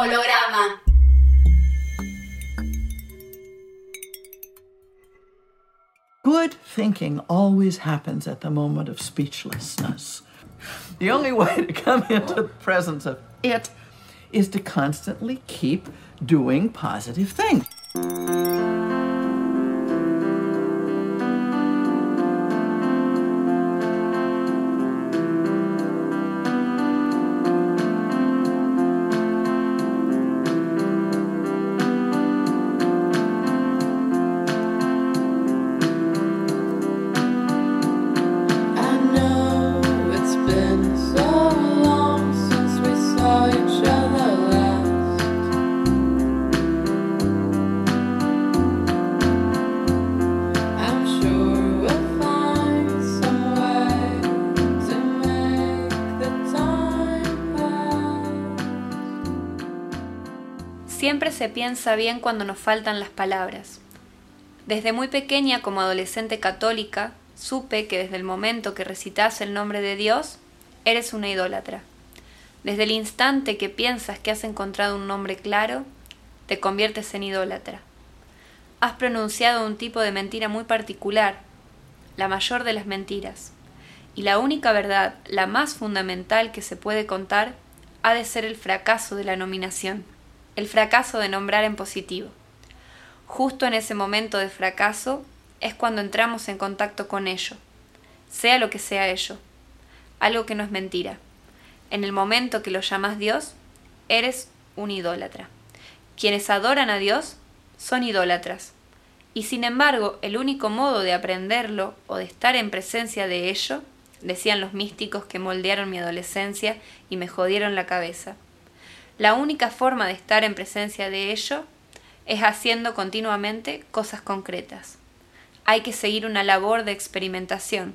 Holograma. Good thinking always happens at the moment of speechlessness. The only way to come into the presence of it is to constantly keep doing positive things. Piensa bien cuando nos faltan las palabras. Desde muy pequeña como adolescente católica, supe que desde el momento que recitas el nombre de Dios, eres una idólatra. Desde el instante que piensas que has encontrado un nombre claro, te conviertes en idólatra. Has pronunciado un tipo de mentira muy particular, la mayor de las mentiras, y la única verdad, la más fundamental que se puede contar, ha de ser el fracaso de la nominación, el fracaso de nombrar en positivo. Justo en ese momento de fracaso es cuando entramos en contacto con ello, sea lo que sea ello, algo que no es mentira. En el momento que lo llamas Dios, eres un idólatra. Quienes adoran a Dios son idólatras. Y sin embargo, el único modo de aprenderlo o de estar en presencia de ello, decían los místicos que moldearon mi adolescencia y me jodieron la cabeza. La única forma de estar en presencia de ello es haciendo continuamente cosas concretas. Hay que seguir una labor de experimentación,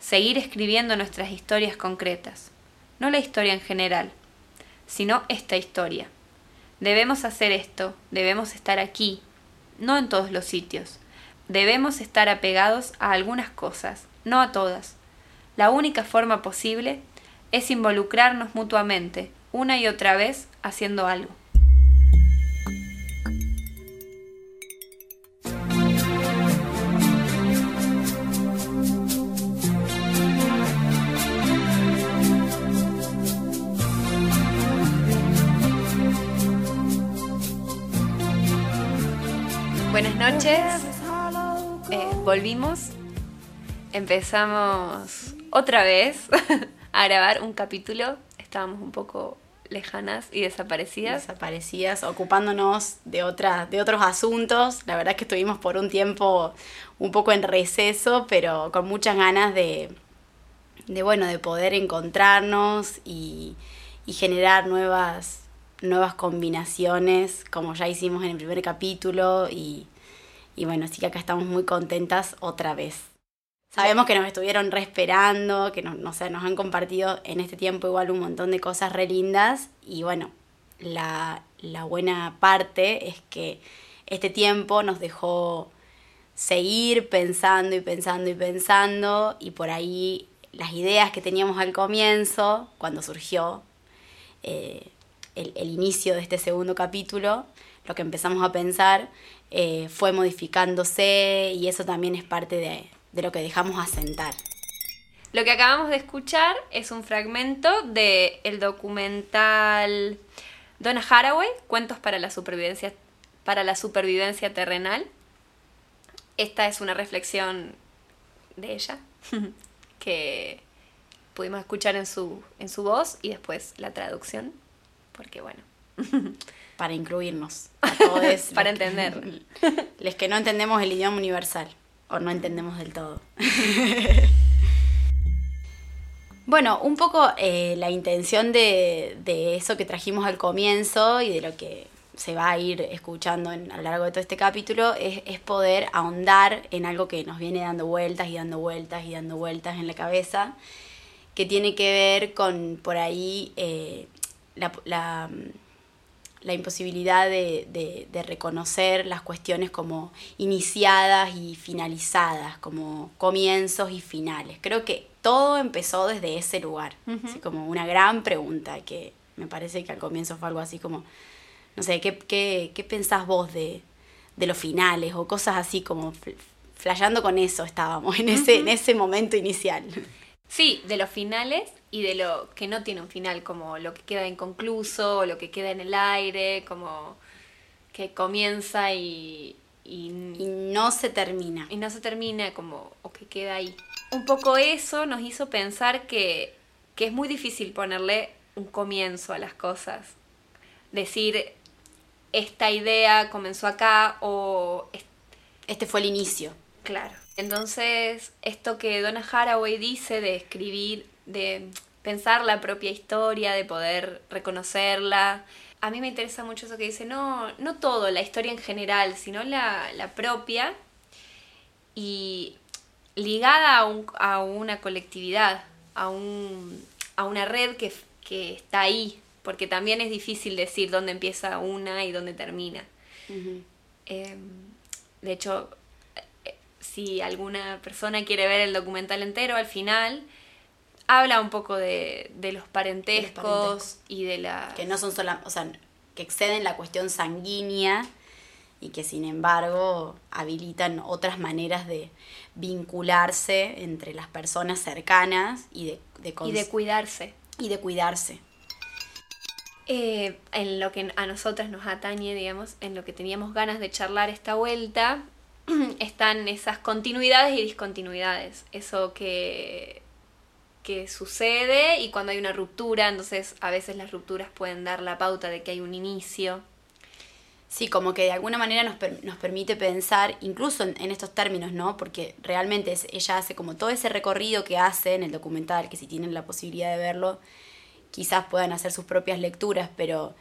seguir escribiendo nuestras historias concretas, no la historia en general, sino esta historia. Debemos hacer esto, debemos estar aquí, no en todos los sitios. Debemos estar apegados a algunas cosas, no a todas. La única forma posible es involucrarnos mutuamente, una y otra vez, haciendo algo. Buenas noches. Eh, volvimos. Empezamos otra vez a grabar un capítulo. Estábamos un poco lejanas y desaparecidas. desaparecidas, ocupándonos de, otra, de otros asuntos. La verdad es que estuvimos por un tiempo un poco en receso, pero con muchas ganas de, de bueno, de poder encontrarnos y, generar nuevas, nuevas combinaciones, como ya hicimos en el primer capítulo. Y, y bueno, sí que acá estamos muy contentas otra vez. Sabemos que nos estuvieron re esperando, que nos, no sé, nos han compartido en este tiempo igual un montón de cosas re lindas. Y bueno, la, la buena parte es que este tiempo nos dejó seguir pensando y pensando y pensando. Y por ahí las ideas que teníamos al comienzo, cuando surgió eh, el, el inicio de este segundo capítulo, lo que empezamos a pensar eh, fue modificándose y eso también es parte de, de lo que dejamos asentar. Lo que acabamos de escuchar es un fragmento del el documental Donna Haraway, Cuentos para la supervivencia para la supervivencia terrenal. Esta es una reflexión de ella que pudimos escuchar en su, en su voz y después la traducción, porque bueno, Para incluirnos a todos. para que- entender. Los que no entendemos el idioma universal o no entendemos del todo. Bueno, un poco eh, la intención de, de eso que trajimos al comienzo y de lo que se va a ir escuchando a lo largo de todo este capítulo es, es poder ahondar en algo que nos viene dando vueltas y dando vueltas y dando vueltas en la cabeza, que tiene que ver con por ahí eh, la, la, la imposibilidad de, de- de reconocer las cuestiones como iniciadas y finalizadas, como comienzos y finales. Creo que todo empezó desde ese lugar, así como una gran pregunta que, Me parece que al comienzo fue algo así como, no sé, ¿qué, qué, qué pensás vos de, de los finales o cosas así como fl- flasheando con eso estábamos en ese, en ese momento inicial? Sí, de los finales y de lo que no tiene un final, como lo que queda inconcluso, o lo que queda en el aire, como que comienza y, y, Y no se termina. y no se termina, como, o que queda ahí. Un poco eso nos hizo pensar que, que es muy difícil ponerle un comienzo a las cosas. Decir, esta idea comenzó acá o es- Este fue el inicio. Claro. Entonces, esto que Donna Haraway dice de escribir, de pensar la propia historia, de poder reconocerla, a mí me interesa mucho eso que dice, no, no todo, la historia en general, sino la, la propia y ligada a, un- a una colectividad, a, un, a una red que, que está ahí, porque también es difícil decir dónde empieza una y dónde termina. Eh, de hecho, si alguna persona quiere ver el documental entero, al final habla un poco de, de los parentescos, y de la... que no son sola, o sea, que exceden la cuestión sanguínea y que sin embargo habilitan otras maneras de vincularse entre las personas cercanas y de, de y de cuidarse. y de cuidarse. Eh, en lo que a nosotras nos atañe, digamos, en lo que teníamos ganas de charlar esta vuelta, están esas continuidades y discontinuidades. Eso que, que sucede y cuando hay una ruptura, entonces a veces las rupturas pueden dar la pauta de que hay un inicio. Sí, como que de alguna manera nos, nos permite pensar, incluso en, en estos términos, ¿no? Porque realmente es- ella hace como todo ese recorrido que hace en el documental, que si tienen la posibilidad de verlo, quizás puedan hacer sus propias lecturas, pero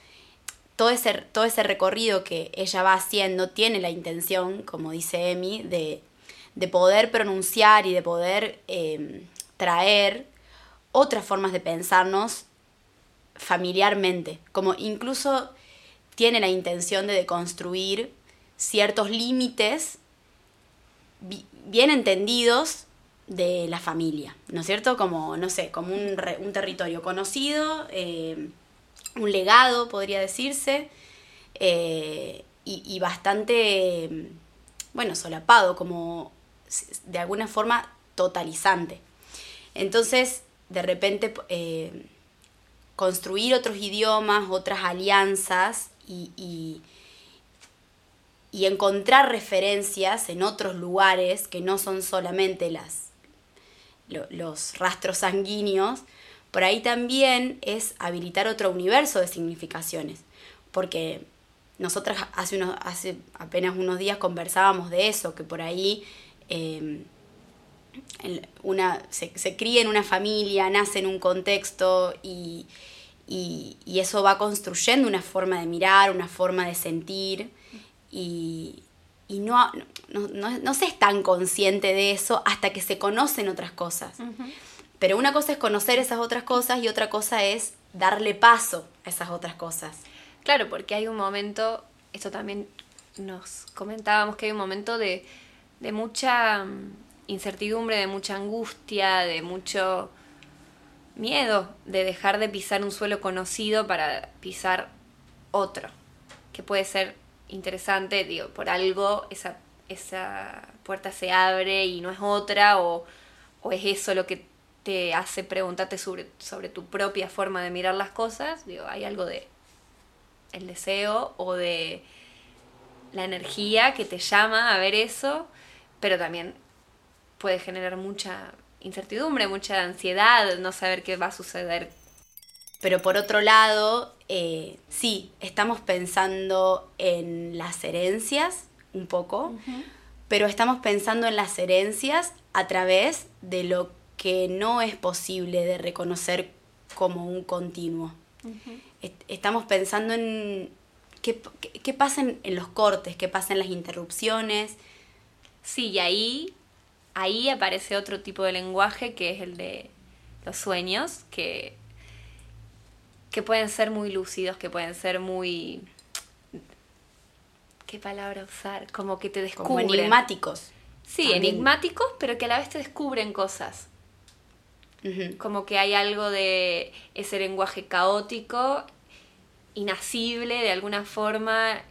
todo ese, todo ese recorrido que ella va haciendo tiene la intención, como dice Emi, de, de poder pronunciar y de poder eh, traer otras formas de pensarnos familiarmente, como incluso tiene la intención de deconstruir ciertos límites bi- bien entendidos de la familia, ¿no es cierto? Como, no sé, como un, re- un territorio conocido, eh, un legado, podría decirse, eh, y, y bastante, bueno, solapado, como de alguna forma totalizante. Entonces, de repente, eh, construir otros idiomas, otras alianzas y, y- y encontrar referencias en otros lugares que no son solamente las, lo- los rastros sanguíneos, por ahí también es habilitar otro universo de significaciones. Porque nosotras hace, unos, hace apenas unos días conversábamos de eso, que por ahí el- una, se, cría en una familia, nace en un contexto y, y- y eso va construyendo una forma de mirar, una forma de sentir y, y no, no, no- no se es tan consciente de eso hasta que se conocen otras cosas. Pero una cosa es conocer esas otras cosas y otra cosa es darle paso a esas otras cosas. Claro, porque hay un momento, esto también nos comentábamos que hay un momento de, de mucha mm, incertidumbre, de mucha angustia, de mucho miedo de dejar de pisar un suelo conocido para pisar otro, que puede ser interesante, digo, por algo esa, esa puerta se abre y no es otra, o, o es eso lo que te hace preguntarte sobre, sobre tu propia forma de mirar las cosas, digo, hay algo de el deseo o de la energía que te llama a ver eso, pero también puede generar mucha incertidumbre, mucha ansiedad, no saber qué va a suceder. Pero por otro lado, eh, sí, estamos pensando en las herencias un poco, pero estamos pensando en las herencias a través de lo que no es posible de reconocer como un continuo. Est- Estamos pensando en qué, qué- pasa en, en los cortes, qué pasa en las interrupciones. Sí, y ahí, ahí aparece otro tipo de lenguaje que es el de los sueños, que, que pueden ser muy lúcidos, que pueden ser muy... ¿Qué palabra usar? Como que te como descubren. enigmáticos. Sí, también. enigmáticos, pero que a la vez te descubren cosas. Como que hay algo de ese lenguaje caótico, inasible de alguna forma.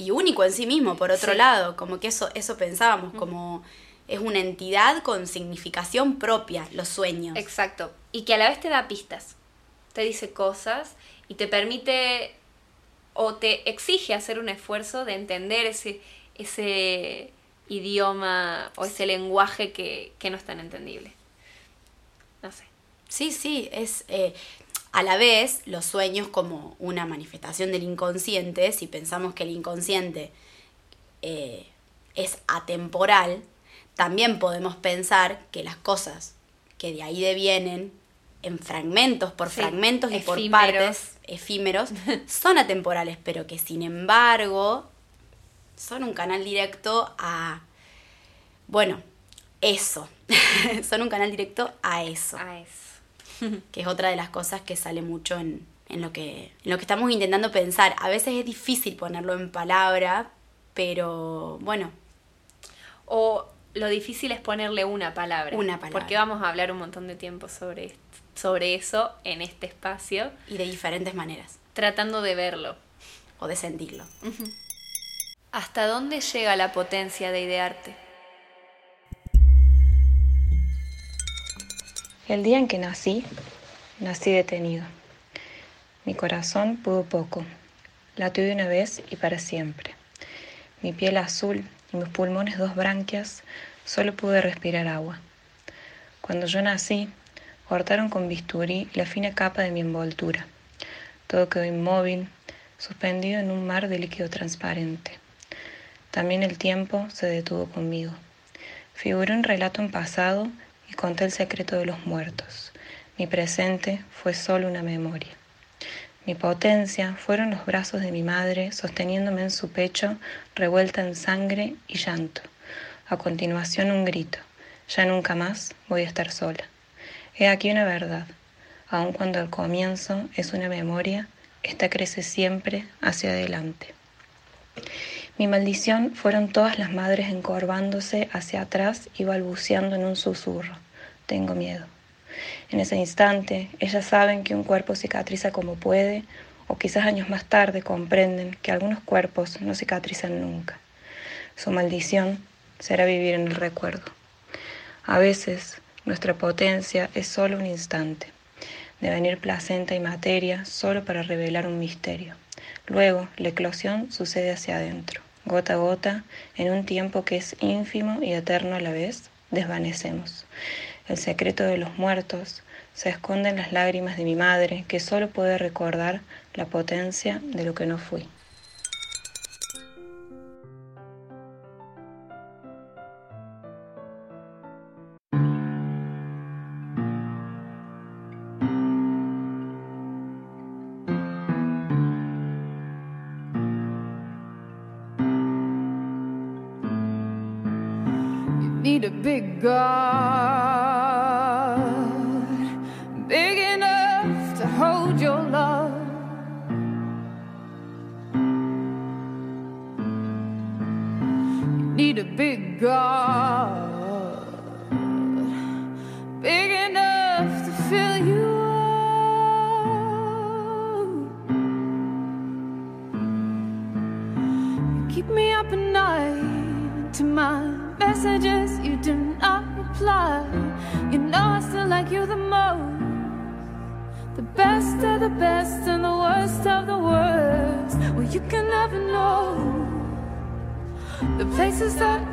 y único en sí mismo, por otro Sí. lado, como que eso, eso pensábamos, como es una entidad con significación propia, los sueños. Exacto. Y que a la vez te da pistas. Te dice cosas y te permite o te exige hacer un esfuerzo de entender ese, ese idioma o ese lenguaje que, que no es tan entendible. No sé. Sí, sí, es eh, a la vez los sueños como una manifestación del inconsciente, si pensamos que el inconsciente eh, es atemporal, también podemos pensar que las cosas que de ahí devienen en fragmentos, por Sí, fragmentos y por partes efímeros, son atemporales, pero que sin embargo son un canal directo a, bueno, eso, son un canal directo a eso Ah, es. que es otra de las cosas que sale mucho en, en lo que, en lo que estamos intentando pensar. A veces es difícil ponerlo en palabra, pero bueno, O lo difícil es ponerle una palabra. Una palabra. Porque vamos a hablar un montón de tiempo sobre, sobre eso en este espacio, y de diferentes maneras, tratando de verlo. o de sentirlo. ¿Hasta dónde llega la potencia de idearte? El día en que nací, nací detenido. Mi corazón pudo poco. Latió de una vez y para siempre. Mi piel azul y mis pulmones dos branquias, solo pude respirar agua. Cuando yo nací, cortaron con bisturí la fina capa de mi envoltura. Todo quedó inmóvil, suspendido en un mar de líquido transparente. También el tiempo se detuvo conmigo. Figuré un relato en pasado conté el secreto de los muertos. Mi presente fue solo una memoria. Mi potencia fueron los brazos de mi madre sosteniéndome en su pecho, revuelta en sangre y llanto. A continuación un grito. Ya nunca más voy a estar sola. He aquí una verdad. Aun cuando el comienzo es una memoria, esta crece siempre hacia adelante. Mi maldición fueron todas las madres encorvándose hacia atrás y balbuceando en un susurro. Tengo miedo. En ese instante, ellas saben que un cuerpo cicatriza como puede, o quizás años más tarde comprenden que algunos cuerpos no cicatrizan nunca. Su maldición será vivir en el recuerdo. A veces, nuestra potencia es solo un instante, de venir placenta y materia solo para revelar un misterio. Luego, la eclosión sucede hacia adentro, gota a gota, en un tiempo que es ínfimo y eterno a la vez, desvanecemos. El secreto de los muertos se esconde en las lágrimas de mi madre, que solo puede recordar la potencia de lo que no fui. is the.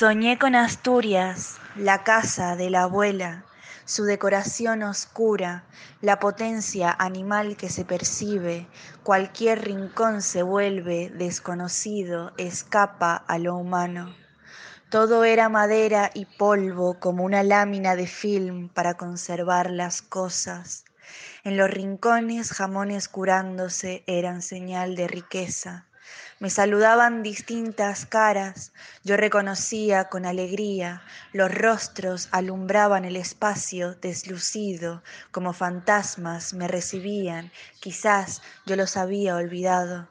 Soñé con Asturias, la casa de la abuela, su decoración oscura, la potencia animal que se percibe, cualquier rincón se vuelve desconocido, escapa a lo humano. Todo era madera y polvo como una lámina de film para conservar las cosas. En los rincones jamones curándose eran señal de riqueza. Me saludaban distintas caras, yo reconocía con alegría, los rostros alumbraban el espacio deslucido, como fantasmas me recibían, quizás yo los había olvidado.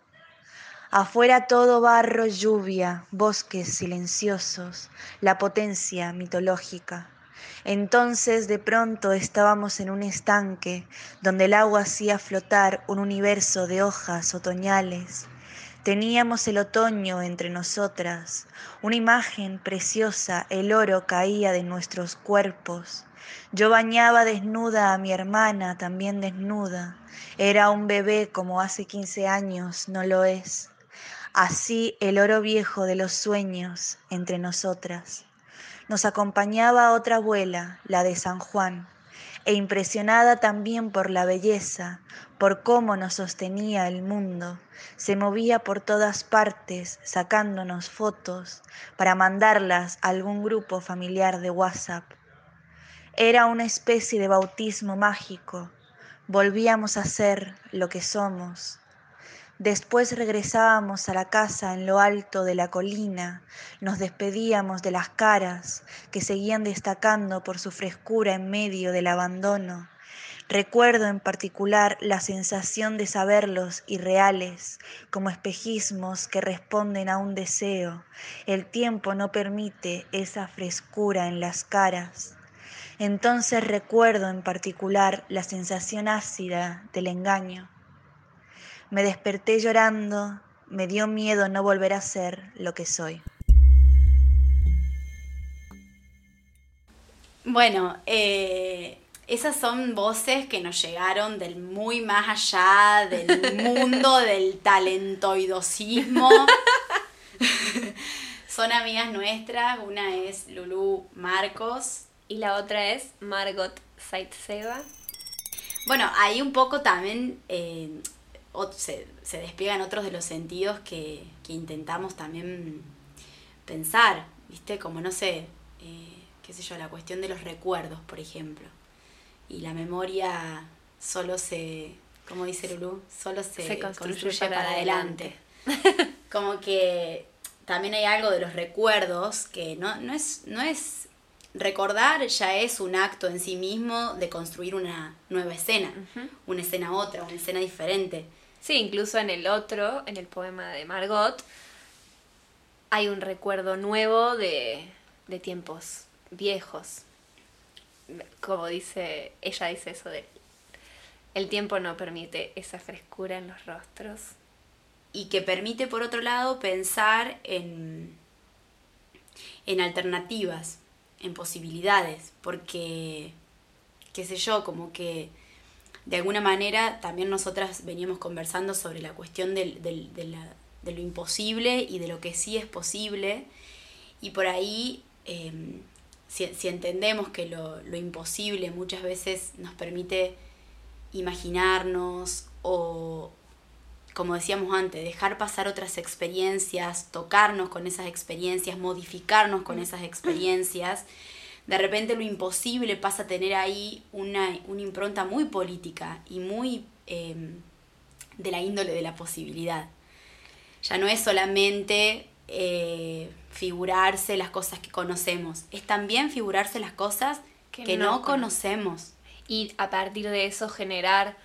Afuera todo barro, lluvia, bosques silenciosos, la potencia mitológica. Entonces de pronto estábamos en un estanque donde el agua hacía flotar un universo de hojas otoñales Teníamos el otoño entre nosotras, una imagen preciosa, el oro caía de nuestros cuerpos. Yo bañaba desnuda a mi hermana, también desnuda. Era un bebé como hace quince años, no lo es. Así el oro viejo de los sueños entre nosotras. Nos acompañaba otra abuela, la de San Juan, e impresionada también por la belleza, por cómo nos sostenía el mundo, se movía por todas partes sacándonos fotos para mandarlas a algún grupo familiar de WhatsApp. Era una especie de bautismo mágico, volvíamos a ser lo que somos, Después regresábamos a la casa en lo alto de la colina, nos despedíamos de las caras que seguían destacando por su frescura en medio del abandono. Recuerdo en particular la sensación de saberlos irreales, como espejismos que responden a un deseo. El tiempo no permite esa frescura en las caras. Entonces recuerdo en particular la sensación ácida del engaño. Me desperté llorando, me dio miedo no volver a ser lo que soy. Bueno, eh, esas son voces que nos llegaron del muy más allá, del mundo del talentoidosismo. son amigas nuestras, una es Lulu Marcos. Y la otra es Margot Saitzeva. Bueno, ahí un poco también eh, se, se, despliegan otros de los sentidos que, intentamos también pensar, ¿viste? Como no sé, eh, qué sé yo, la cuestión de los recuerdos, por ejemplo. Y la memoria solo se, como dice Lulu, solo se, construye, para, adelante. como que también hay algo de los recuerdos que no, no, es, no es recordar ya es un acto en sí mismo de construir una nueva escena, una escena otra, una escena diferente. Sí, incluso en el otro, en el poema de Margot, hay un recuerdo nuevo de, de tiempos viejos. Como dice, ella dice eso de el tiempo no permite esa frescura en los rostros. Y que permite, por otro lado, pensar en, en alternativas, en posibilidades, porque, qué sé yo, como que de alguna manera también nosotras veníamos conversando sobre la cuestión del, de, lo imposible y de lo que sí es posible. Y por ahí, em, si, entendemos que lo, lo, imposible muchas veces nos permite imaginarnos o, como decíamos antes, dejar pasar otras experiencias, tocarnos con esas experiencias, modificarnos con esas experiencias, de repente lo imposible pasa a tener ahí una, impronta muy política y muy em, de la índole de la posibilidad. Ya no es solamente eh, figurarse las cosas que conocemos, es también figurarse las cosas que, no, conocemos. Y a partir de eso generar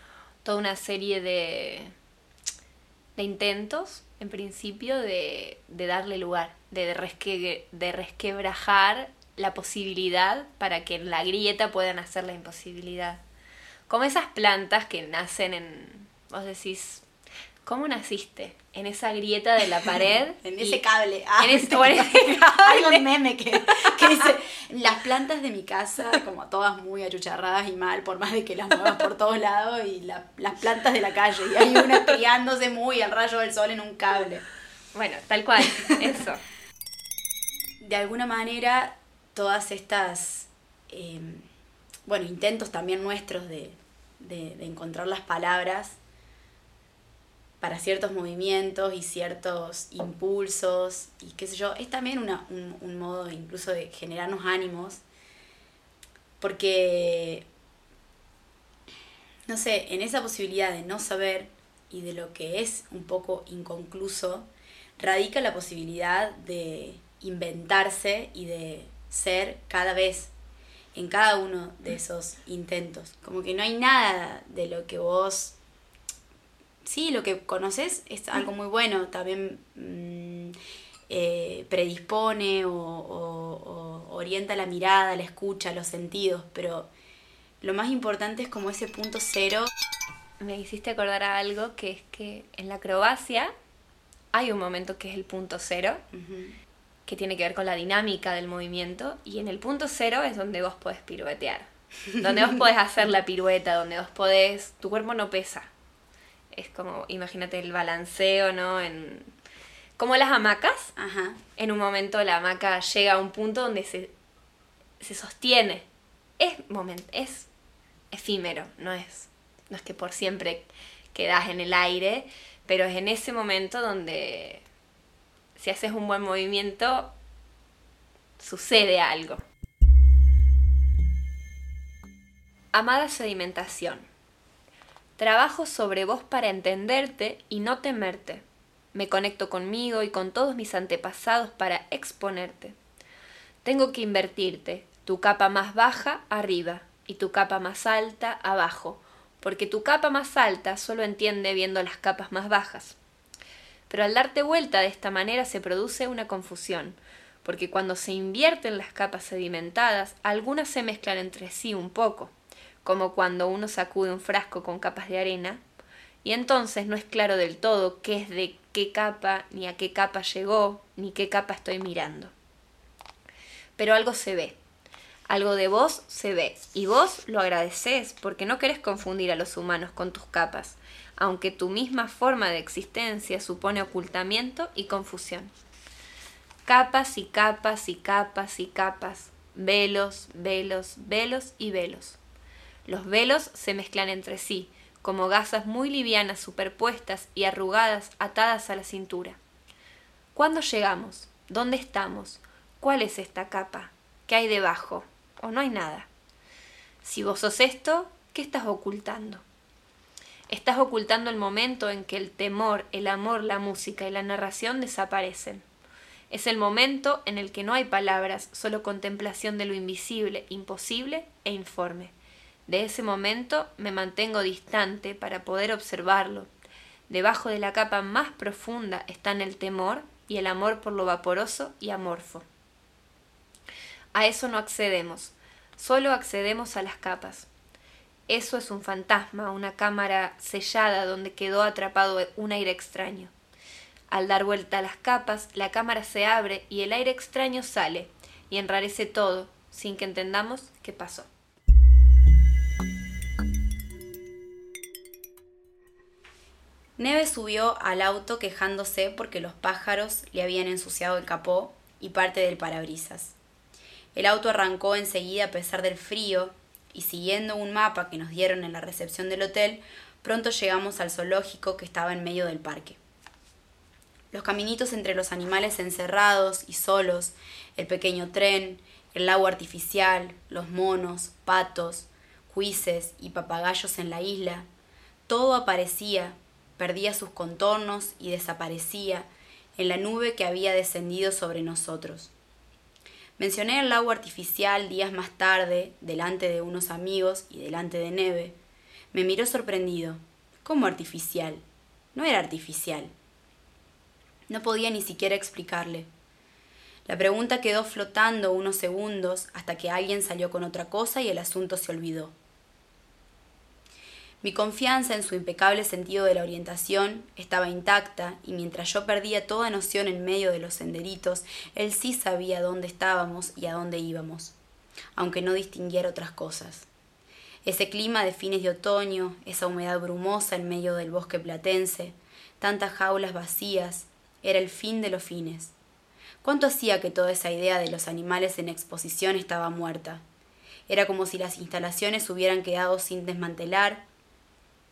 toda una serie de, de intentos, en principio, de, darle lugar, de, resque, de resquebrajar la posibilidad para que en la grieta puedan hacer la imposibilidad. Como esas plantas que nacen en, vos decís, ¿cómo naciste? En esa grieta de la pared. en ese cable. Ah, en ese, cable. Hay un meme que, dice, las plantas de mi casa, como todas muy achucharradas y mal, por más de que las muevas por todos lados, y las plantas de la calle, y hay una criándose muy al rayo del sol en un cable. Bueno, tal cual, eso. De alguna manera todas estas, em, bueno, intentos también nuestros de, encontrar las palabras para ciertos movimientos y ciertos impulsos y qué sé yo, es también una, un, un modo incluso de generarnos ánimos, porque, no sé, en esa posibilidad de no saber y de lo que es un poco inconcluso, radica la posibilidad de inventarse y de ser cada vez en cada uno de esos intentos. Como que no hay nada de lo que vos sí, lo que conoces es algo muy bueno, también mm, eh, predispone o, orienta la mirada, la escucha, los sentidos, pero lo más importante es como ese punto cero. Me hiciste acordar a algo que es que en la acrobacia hay un momento que es el punto cero, que tiene que ver con la dinámica del movimiento, y en el punto cero es donde vos podés piruetear, donde vos podés hacer la pirueta, donde vos podés, tu cuerpo no pesa, es como, imagínate el balanceo, ¿no? En, como las hamacas. Ajá. En un momento la hamaca llega a un punto donde se, se sostiene. Es, moment, es efímero, no es, no es que por siempre quedas en el aire, pero es en ese momento donde si haces un buen movimiento, sucede algo. Amada sedimentación. Trabajo sobre vos para entenderte y no temerte. Me conecto conmigo y con todos mis antepasados para exponerte. Tengo que invertirte, tu capa más baja arriba y tu capa más alta abajo, porque tu capa más alta solo entiende viendo las capas más bajas. Pero al darte vuelta de esta manera se produce una confusión, porque cuando se invierten las capas sedimentadas, algunas se mezclan entre sí un poco como cuando uno sacude un frasco con capas de arena, y entonces no es claro del todo qué es de qué capa, ni a qué capa llegó, ni qué capa estoy mirando. Pero algo se ve, algo de vos se ve, y vos lo agradeces porque no querés confundir a los humanos con tus capas, aunque tu misma forma de existencia supone ocultamiento y confusión. Capas y capas y capas y capas, velos, velos, velos y velos. Los velos se mezclan entre sí, como gasas muy livianas superpuestas y arrugadas atadas a la cintura. ¿Cuándo llegamos? ¿Dónde estamos? ¿Cuál es esta capa? ¿Qué hay debajo? ¿O no hay nada? Si vos sos esto, ¿qué estás ocultando? Estás ocultando el momento en que el temor, el amor, la música y la narración desaparecen. Es el momento en el que no hay palabras, solo contemplación de lo invisible, imposible e informe. De ese momento me mantengo distante para poder observarlo. Debajo de la capa más profunda están el temor y el amor por lo vaporoso y amorfo. A eso no accedemos, solo accedemos a las capas. Eso es un fantasma, una cámara sellada donde quedó atrapado un aire extraño. Al dar vuelta a las capas, la cámara se abre y el aire extraño sale, y enrarece todo, sin que entendamos qué pasó. Neve subió al auto quejándose porque los pájaros le habían ensuciado el capó y parte del parabrisas. El auto arrancó enseguida a pesar del frío y siguiendo un mapa que nos dieron en la recepción del hotel, pronto llegamos al zoológico que estaba en medio del parque. Los caminitos entre los animales encerrados y solos, el pequeño tren, el lago artificial, los monos, patos, juices y papagayos en la isla, todo aparecía perdía sus contornos y desaparecía en la nube que había descendido sobre nosotros. Mencioné el lago artificial días más tarde, delante de unos amigos y delante de Neve. Me miró sorprendido. ¿Cómo artificial? No era artificial. No podía ni siquiera explicarle. La pregunta quedó flotando unos segundos hasta que alguien salió con otra cosa y el asunto se olvidó. Mi confianza en su impecable sentido de la orientación estaba intacta y mientras yo perdía toda noción en medio de los senderitos, él sí sabía dónde estábamos y a dónde íbamos, aunque no distinguiera otras cosas. Ese clima de fines de otoño, esa humedad brumosa en medio del bosque platense, tantas jaulas vacías, era el fin de los fines. ¿Cuánto hacía que toda esa idea de los animales en exposición estaba muerta? Era como si las instalaciones hubieran quedado sin desmantelar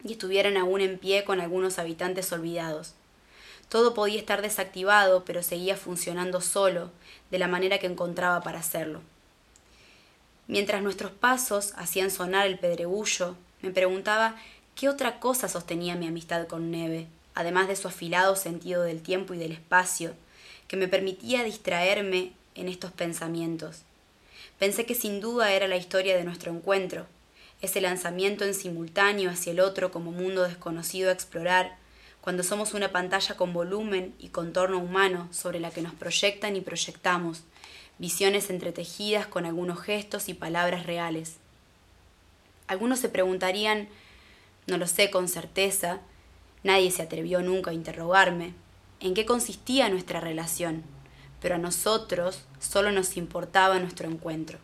y estuvieran aún en pie con algunos habitantes olvidados. Todo podía estar desactivado, pero seguía funcionando solo, de la manera que encontraba para hacerlo. Mientras nuestros pasos hacían sonar el pedregullo, me preguntaba qué otra cosa sostenía mi amistad con Neve, además de su afilado sentido del tiempo y del espacio, que me permitía distraerme en estos pensamientos. Pensé que sin duda era la historia de nuestro encuentro, ese lanzamiento en simultáneo hacia el otro como mundo desconocido a explorar, cuando somos una pantalla con volumen y contorno humano sobre la que nos proyectan y proyectamos, visiones entretejidas con algunos gestos y palabras reales. Algunos se preguntarían, no lo sé con certeza, nadie se atrevió nunca a interrogarme, en qué consistía nuestra relación, pero a nosotros solo nos importaba nuestro encuentro.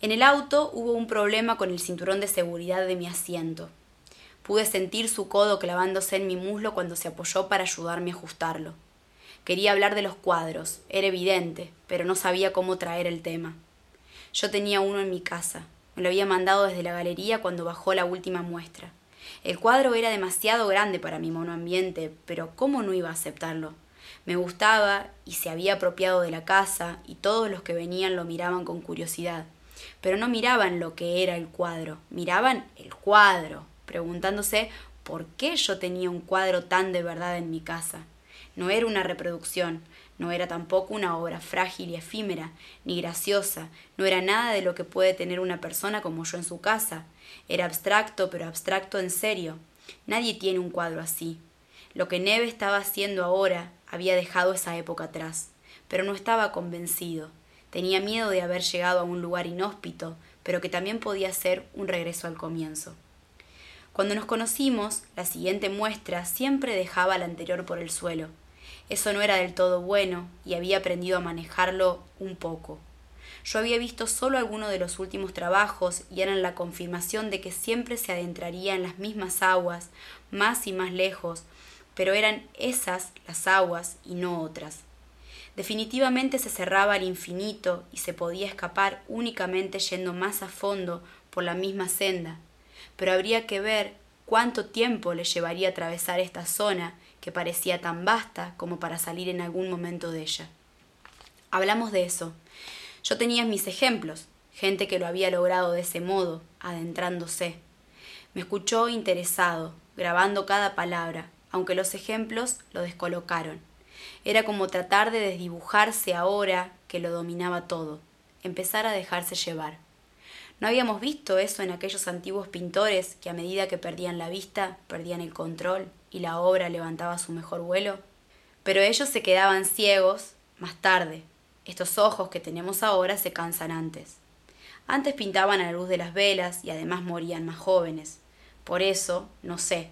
En el auto hubo un problema con el cinturón de seguridad de mi asiento. Pude sentir su codo clavándose en mi muslo cuando se apoyó para ayudarme a ajustarlo. Quería hablar de los cuadros, era evidente, pero no sabía cómo traer el tema. Yo tenía uno en mi casa. Me lo había mandado desde la galería cuando bajó la última muestra. El cuadro era demasiado grande para mi monoambiente, pero ¿cómo no iba a aceptarlo? Me gustaba y se había apropiado de la casa, y todos los que venían lo miraban con curiosidad pero no miraban lo que era el cuadro, miraban el cuadro, preguntándose por qué yo tenía un cuadro tan de verdad en mi casa. No era una reproducción, no era tampoco una obra frágil y efímera, ni graciosa, no era nada de lo que puede tener una persona como yo en su casa. Era abstracto, pero abstracto en serio. Nadie tiene un cuadro así. Lo que Neve estaba haciendo ahora había dejado esa época atrás, pero no estaba convencido. Tenía miedo de haber llegado a un lugar inhóspito, pero que también podía ser un regreso al comienzo. Cuando nos conocimos, la siguiente muestra siempre dejaba la anterior por el suelo. Eso no era del todo bueno y había aprendido a manejarlo un poco. Yo había visto solo algunos de los últimos trabajos y eran la confirmación de que siempre se adentraría en las mismas aguas, más y más lejos, pero eran esas las aguas y no otras. Definitivamente se cerraba al infinito y se podía escapar únicamente yendo más a fondo por la misma senda, pero habría que ver cuánto tiempo le llevaría atravesar esta zona que parecía tan vasta como para salir en algún momento de ella. Hablamos de eso. Yo tenía mis ejemplos, gente que lo había logrado de ese modo, adentrándose. Me escuchó interesado, grabando cada palabra, aunque los ejemplos lo descolocaron. Era como tratar de desdibujarse ahora que lo dominaba todo, empezar a dejarse llevar. ¿No habíamos visto eso en aquellos antiguos pintores que a medida que perdían la vista, perdían el control y la obra levantaba su mejor vuelo? Pero ellos se quedaban ciegos más tarde. Estos ojos que tenemos ahora se cansan antes. Antes pintaban a la luz de las velas y además morían más jóvenes. Por eso, no sé,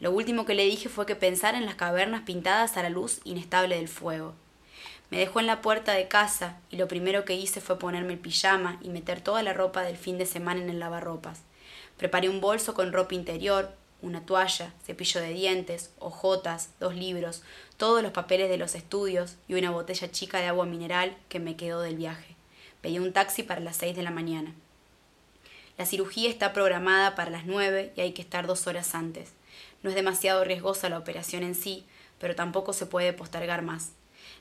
lo último que le dije fue que pensara en las cavernas pintadas a la luz inestable del fuego. Me dejó en la puerta de casa y lo primero que hice fue ponerme el pijama y meter toda la ropa del fin de semana en el lavarropas. Preparé un bolso con ropa interior, una toalla, cepillo de dientes, hojotas, dos libros, todos los papeles de los estudios y una botella chica de agua mineral que me quedó del viaje. Pedí un taxi para las seis de la mañana. La cirugía está programada para las nueve y hay que estar dos horas antes. No es demasiado riesgosa la operación en sí, pero tampoco se puede postergar más.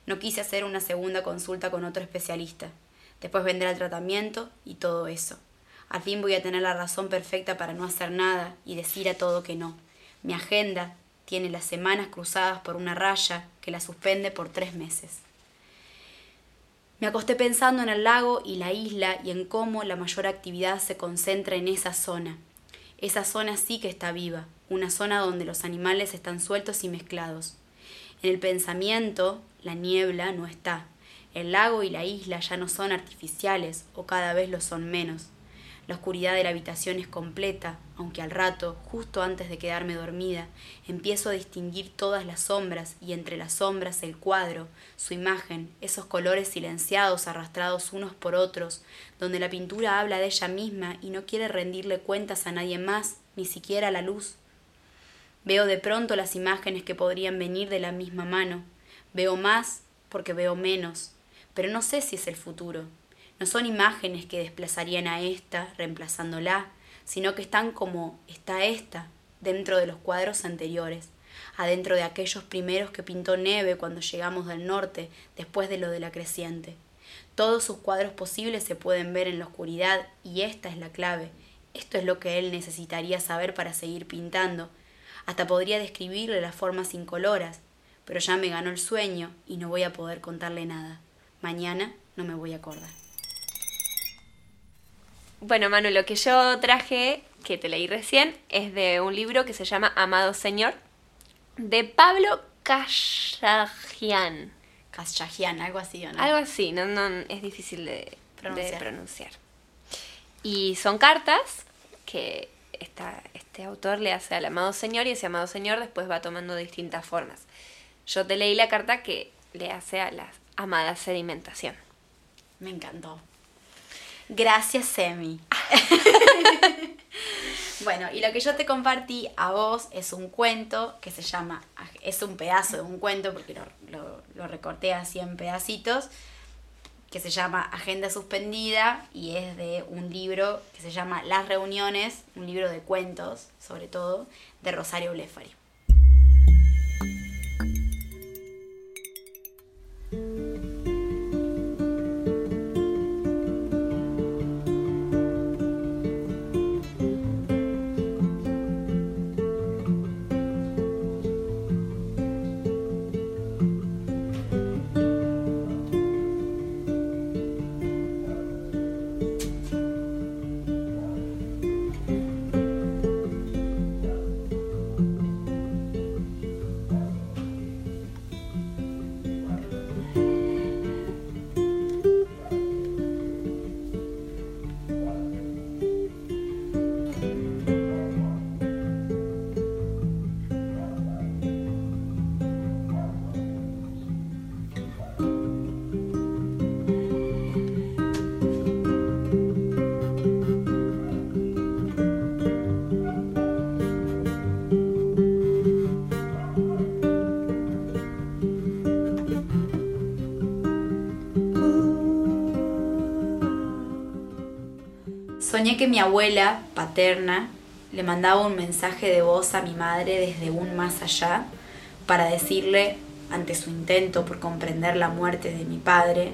No quise hacer una segunda consulta con otro especialista. Después vendrá el tratamiento y todo eso. Al fin voy a tener la razón perfecta para no hacer nada y decir a todo que no. Mi agenda tiene las semanas cruzadas por una raya que la suspende por tres meses. Me acosté pensando en el lago y la isla y en cómo la mayor actividad se concentra en esa zona. Esa zona sí que está viva, una zona donde los animales están sueltos y mezclados. En el pensamiento, la niebla no está. El lago y la isla ya no son artificiales o cada vez lo son menos. La oscuridad de la habitación es completa, aunque al rato, justo antes de quedarme dormida, empiezo a distinguir todas las sombras y entre las sombras el cuadro, su imagen, esos colores silenciados arrastrados unos por otros, donde la pintura habla de ella misma y no quiere rendirle cuentas a nadie más, ni siquiera a la luz. Veo de pronto las imágenes que podrían venir de la misma mano. Veo más porque veo menos, pero no sé si es el futuro. No son imágenes que desplazarían a esta, reemplazándola, sino que están como está esta, dentro de los cuadros anteriores, adentro de aquellos primeros que pintó Neve cuando llegamos del norte, después de lo de la creciente. Todos sus cuadros posibles se pueden ver en la oscuridad y esta es la clave. Esto es lo que él necesitaría saber para seguir pintando. Hasta podría describirle las formas incoloras, pero ya me ganó el sueño y no voy a poder contarle nada. Mañana no me voy a acordar. Bueno, Manu, lo que yo traje, que te leí recién, es de un libro que se llama Amado Señor, de Pablo Kashajian. Kashajian, algo así, ¿o no? Algo así, no, no, es difícil de de Pronunciar. pronunciar. Y son cartas que esta- este autor le hace al amado señor y ese amado señor después va tomando distintas formas. Yo te leí la carta que le hace a la amada sedimentación. Me encantó. Gracias, Semi. bueno, y lo que yo te compartí a vos es un cuento que se llama, es un pedazo de un cuento porque lo, lo- recorté así en pedacitos, que se llama Agenda Suspendida y es de un libro que se llama Las Reuniones, un libro de cuentos, sobre todo, de Rosario Blefari. Soñé que mi abuela paterna le mandaba un mensaje de voz a mi madre desde un más allá para decirle, ante su intento por comprender la muerte de mi padre,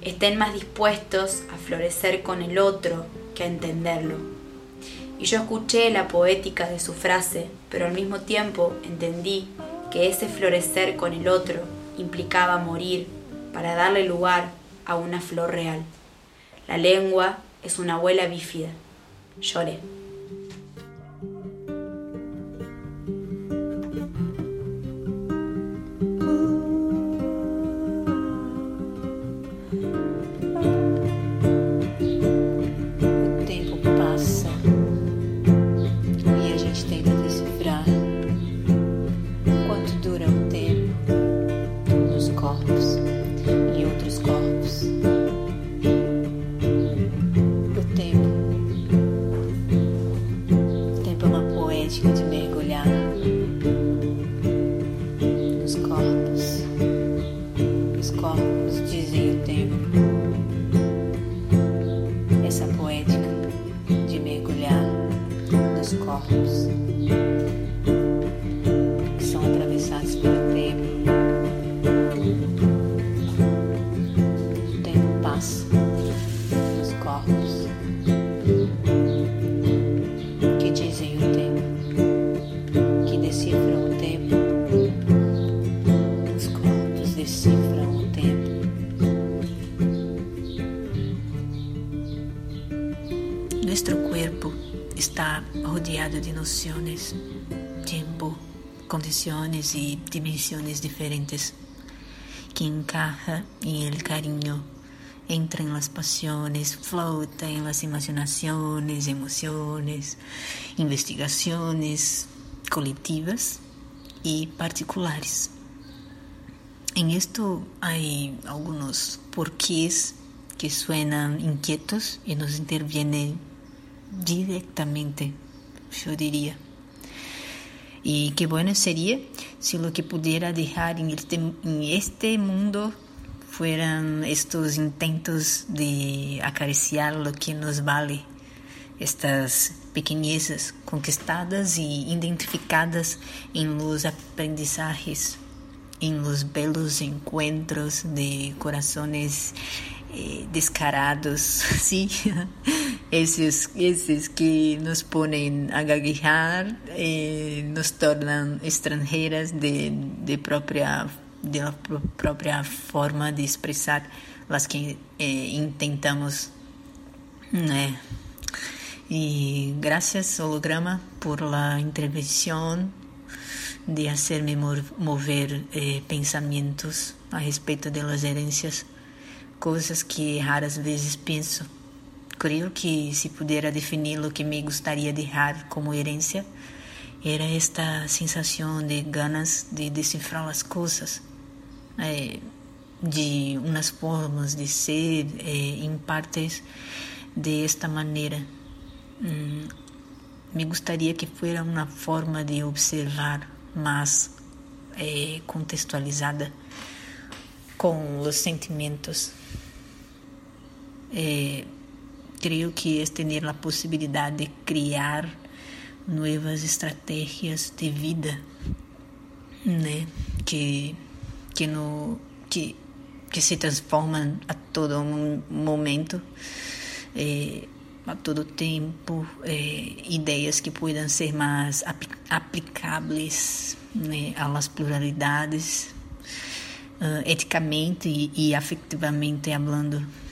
estén más dispuestos a florecer con el otro que a entenderlo. Y yo escuché la poética de su frase, pero al mismo tiempo entendí que ese florecer con el otro implicaba morir para darle lugar a una flor real. La lengua es una abuela bífida. Lloré. Nociones, tiempo, condiciones y dimensiones diferentes que encaja en el cariño, entra en las pasiones, flota en las imaginaciones, emociones, investigaciones colectivas y particulares. En esto hay algunos porqués que suenan inquietos y nos intervienen directamente, yo diría. Y qué bueno sería si lo que pudiera dejar en este, en este mundo fueran estos intentos de acariciar lo que nos vale, estas pequeñezas conquistadas y identificadas en los aprendizajes, en los belos encuentros de corazones eh, descarados, ¿sí? Esos, esos que nos ponen a gaguejar, eh, nos tornan extranjeras de, de, propia, de la propia forma de expresar las que eh, intentamos. Y gracias, holograma, por la intervención de hacerme mover pensamientos a respecto de las herencias coisas que raras vezes penso. Creio que se pudera definir o que me gostaria de deixar como herência, era esta sensação de ganas de decifrar as coisas, eh, de umas formas de ser eh, em partes de esta maneira. Mm, me gostaria que fosse uma forma de observar mais eh, contextualizada com os sentimentos creio que é ter a possibilidade de criar novas estratégias de vida, né? Que que no que que se transformam a todo momento, eh, a todo tempo, eh, ideias que possam ser mais aplicáveis né, às pluralidades, uh, eticamente e, e afetivamente falando.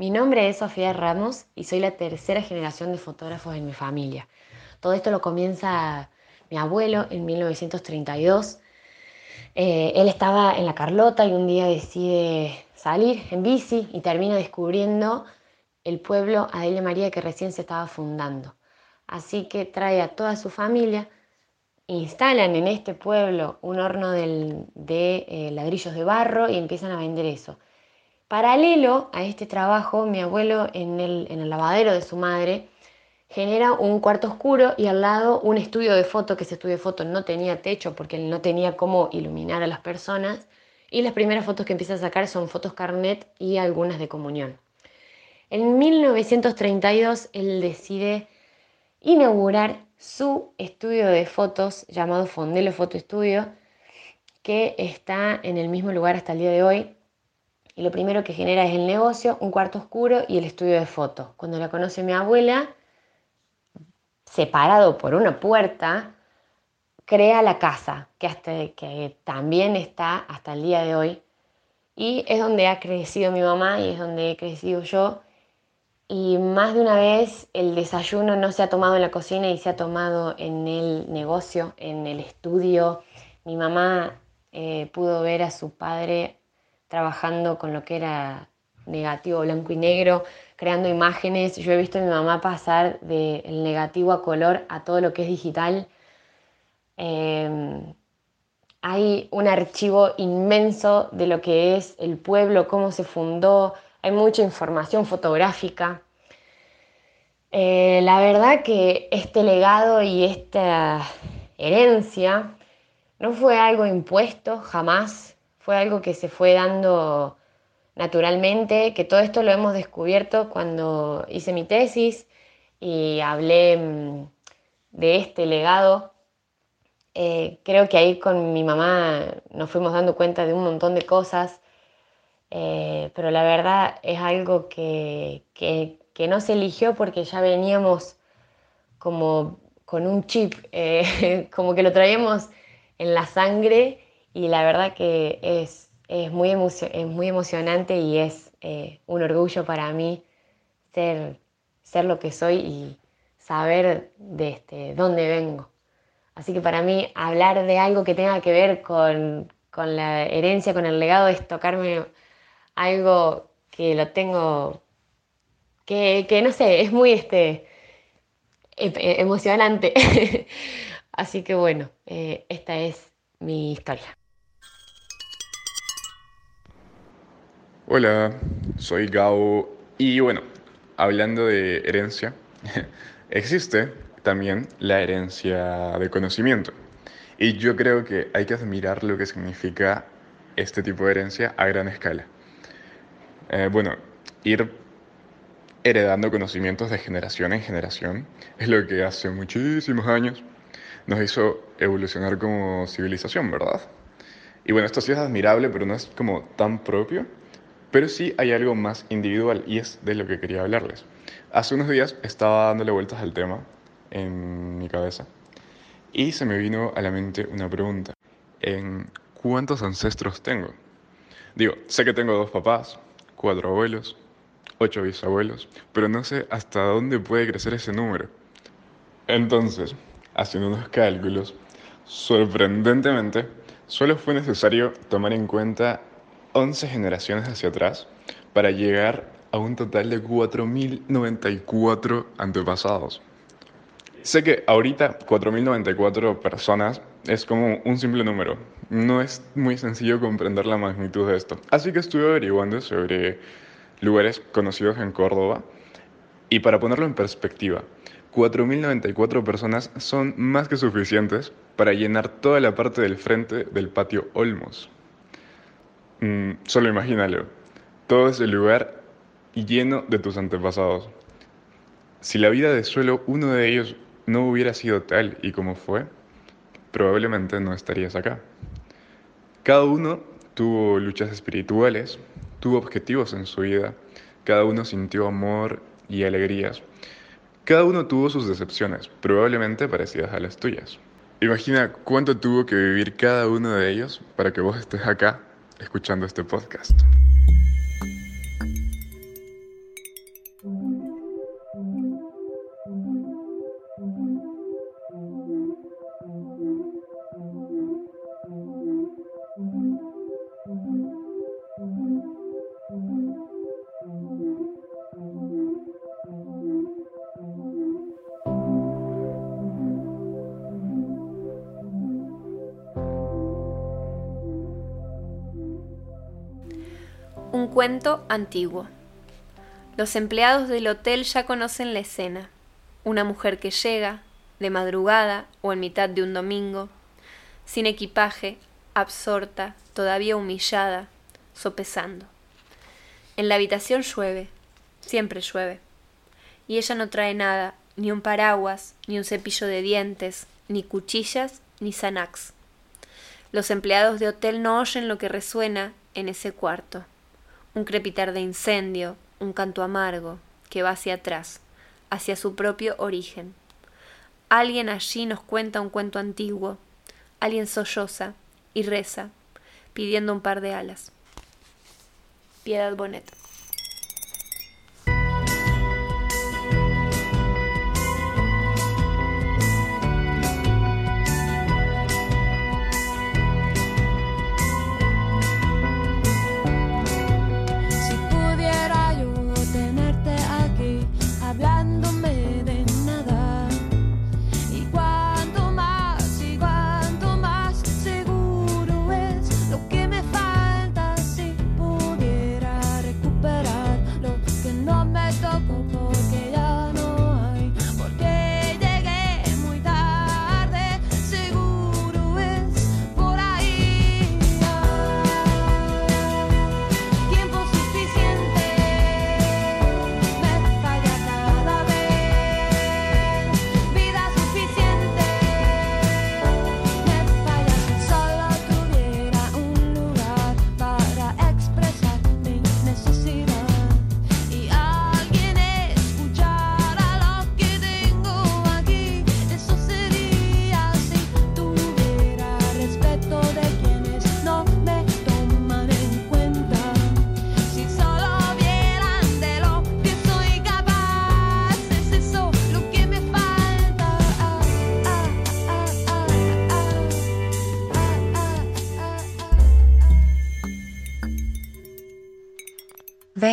Mi nombre es Sofía Ramos y soy la tercera generación de fotógrafos en mi familia. Todo esto lo comienza mi abuelo en 1932. Eh, él estaba en la Carlota y un día decide salir en bici y termina descubriendo el pueblo Adelia María que recién se estaba fundando. Así que trae a toda su familia, instalan en este pueblo un horno de eh, ladrillos de barro y empiezan a vender eso. Paralelo a este trabajo, mi abuelo en el, lavadero de su madre genera un cuarto oscuro y al lado un estudio de foto, que ese estudio de foto no tenía techo porque él no tenía cómo iluminar a las personas. Y las primeras fotos que empieza a sacar son fotos carnet y algunas de comunión. En 1932 él decide inaugurar su estudio de fotos llamado Fondelo Foto Estudio, que está en el mismo lugar hasta el día de hoy, y lo primero que genera es el negocio, un cuarto oscuro y el estudio de fotos. Cuando la conoce mi abuela, separado por una puerta, crea la casa, que, hasta, que también está hasta el día de hoy. Y es donde ha crecido mi mamá y es donde he crecido yo. Y más de una vez el desayuno no se ha tomado en la cocina y se ha tomado en el negocio, en el estudio. Mi mamá eh, pudo ver a su padre trabajando con lo que era negativo, blanco y negro, creando imágenes. Yo he visto a mi mamá pasar del negativo a color a todo lo que es digital. Em, hay un archivo inmenso de lo que es el pueblo, cómo se fundó, hay mucha información fotográfica. Eh, la verdad que este legado y esta herencia no fue algo impuesto jamás, fue algo que se fue dando naturalmente, que todo esto lo hemos descubierto cuando hice mi tesis y hablé mm, de este legado. Eh, creo que ahí con mi mamá nos fuimos dando cuenta de un montón de cosas, eh, pero la verdad es algo que, que, no se eligió porque ya veníamos como con un chip, eh, como que lo traíamos en la sangre y la verdad que es, es, muy, es muy emocionante y es eh, un orgullo para mí ser, ser lo que soy y saber de este, dónde vengo. Así que para mí hablar de algo que tenga que ver con, con la herencia, con el legado, es tocarme algo que lo tengo, que, que no sé, es muy este, emocionante. Así que bueno, eh, esta es mi historia. Hola, soy Gao y bueno, hablando de herencia, existe también la herencia de conocimiento. Y yo creo que hay que admirar lo que significa este tipo de herencia a gran escala. Eh, bueno, ir heredando conocimientos de generación en generación es lo que hace muchísimos años nos hizo evolucionar como civilización, ¿verdad? Y bueno, esto sí es admirable, pero no es como tan propio. Pero sí hay algo más individual y es de lo que quería hablarles. Hace unos días estaba dándole vueltas al tema en mi cabeza y se me vino a la mente una pregunta. ¿En cuántos ancestros tengo? Digo, sé que tengo dos papás, cuatro abuelos, ocho bisabuelos, pero no sé hasta dónde puede crecer ese número. Entonces, haciendo unos cálculos, sorprendentemente, solo fue necesario tomar en cuenta 11 generaciones hacia atrás para llegar a un total de 4.094 antepasados. Sé que ahorita 4.094 personas es como un simple número. No es muy sencillo comprender la magnitud de esto. Así que estuve averiguando sobre lugares conocidos en Córdoba y para ponerlo en perspectiva, 4.094 personas son más que suficientes para llenar toda la parte del frente del patio Olmos. Mm, solo imagínalo, todo ese lugar lleno de tus antepasados. Si la vida de solo uno de ellos no hubiera sido tal y como fue, probablemente no estarías acá. Cada uno tuvo luchas espirituales, tuvo objetivos en su vida, cada uno sintió amor y alegrías. Cada uno tuvo sus decepciones, probablemente parecidas a las tuyas. Imagina cuánto tuvo que vivir cada uno de ellos para que vos estés acá escuchando este podcast. Cuento antiguo. Los empleados del hotel ya conocen la escena. Una mujer que llega, de madrugada o en mitad de un domingo, sin equipaje, absorta, todavía humillada, sopesando. En la habitación llueve, siempre llueve, y ella no trae nada, ni un paraguas, ni un cepillo de dientes, ni cuchillas, ni Xanax. Los empleados de hotel no oyen lo que resuena en ese cuarto un crepitar de incendio, un canto amargo, que va hacia atrás, hacia su propio origen. Alguien allí nos cuenta un cuento antiguo, alguien solloza y reza, pidiendo un par de alas. Piedad Bonet.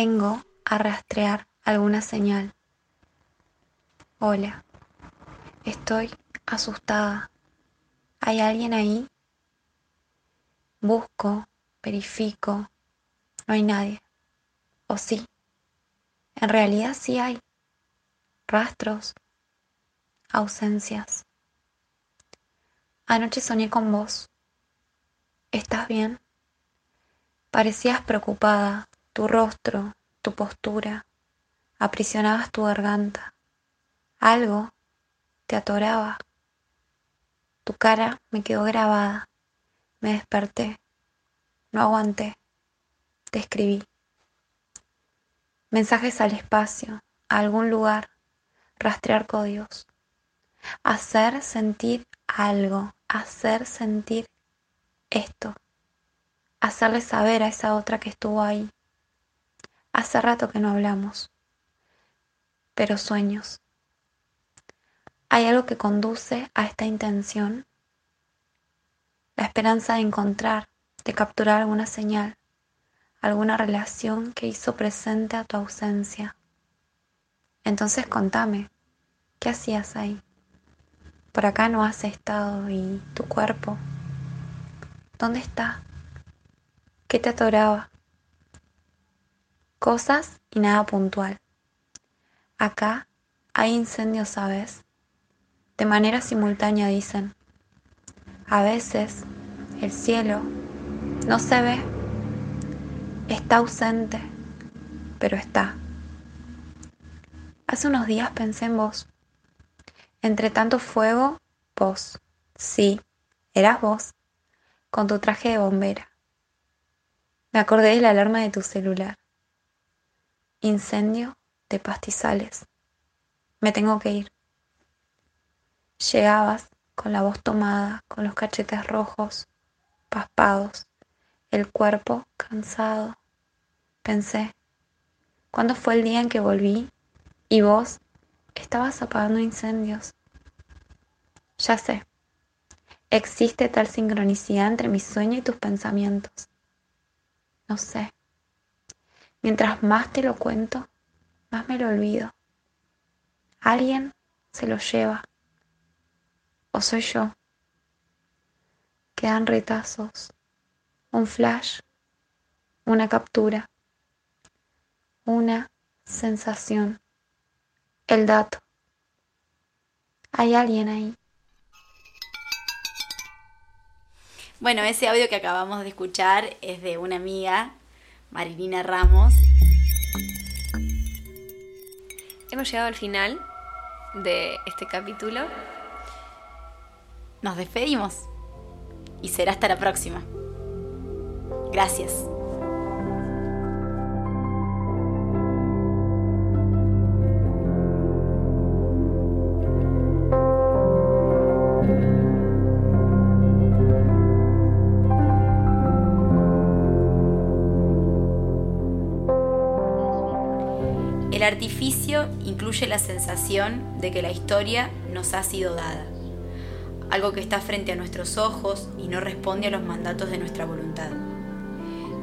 Vengo a rastrear alguna señal. Hola, estoy asustada. ¿Hay alguien ahí? Busco, verifico. No hay nadie. ¿O sí? En realidad sí hay. Rastros, ausencias. Anoche soñé con vos. ¿Estás bien? Parecías preocupada, tu rostro, tu postura, aprisionabas tu garganta. Algo te atoraba. Tu cara me quedó grabada. Me desperté. No aguanté. Te escribí. Mensajes al espacio, a algún lugar, rastrear códigos. Hacer sentir algo, hacer sentir esto. Hacerle saber a esa otra que estuvo ahí. Hace rato que no hablamos. Pero sueños. ¿Hay algo que conduce a esta intención? La esperanza de encontrar, de capturar alguna señal, alguna relación que hizo presente a tu ausencia. Entonces contame, ¿qué hacías ahí? Por acá no has estado y tu cuerpo, ¿dónde está? ¿Qué te atoraba? Cosas y nada puntual. Acá hay incendios, ¿sabes? De manera simultánea dicen. A veces el cielo no se ve, está ausente, pero está. Hace unos días pensé en vos. Entre tanto fuego, vos. Sí, eras vos, con tu traje de bombera. Me acordé de la alarma de tu celular. Incendio de pastizales. Me tengo que ir. Llegabas con la voz tomada, con los cachetes rojos, paspados, el cuerpo cansado. Pensé, ¿cuándo fue el día en que volví y vos estabas apagando incendios? Ya sé, existe tal sincronicidad entre mi sueño y tus pensamientos. No sé. Mientras más te lo cuento, más me lo olvido. Alguien se lo lleva. ¿O soy yo? Quedan retazos, un flash, una captura, una sensación, el dato. Hay alguien ahí. Bueno, ese audio que acabamos de escuchar es de una amiga, Marilina Ramos. Hemos llegado al final de este capítulo. Nos despedimos y será hasta la próxima. Gracias. Artificio incluye la sensación de que la historia nos ha sido dada, algo que está frente a nuestros ojos y no responde a los mandatos de nuestra voluntad.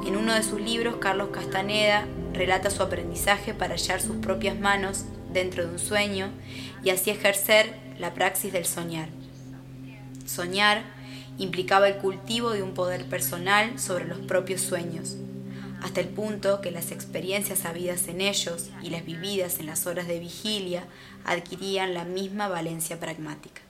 En uno de sus libros, Carlos Castaneda relata su aprendizaje para hallar sus propias manos dentro de un sueño y así ejercer la praxis del soñar. Soñar implicaba el cultivo de un poder personal sobre los propios sueños, hasta el punto que las experiencias habidas en ellos y las vividas en las horas de vigilia adquirían la misma valencia pragmática.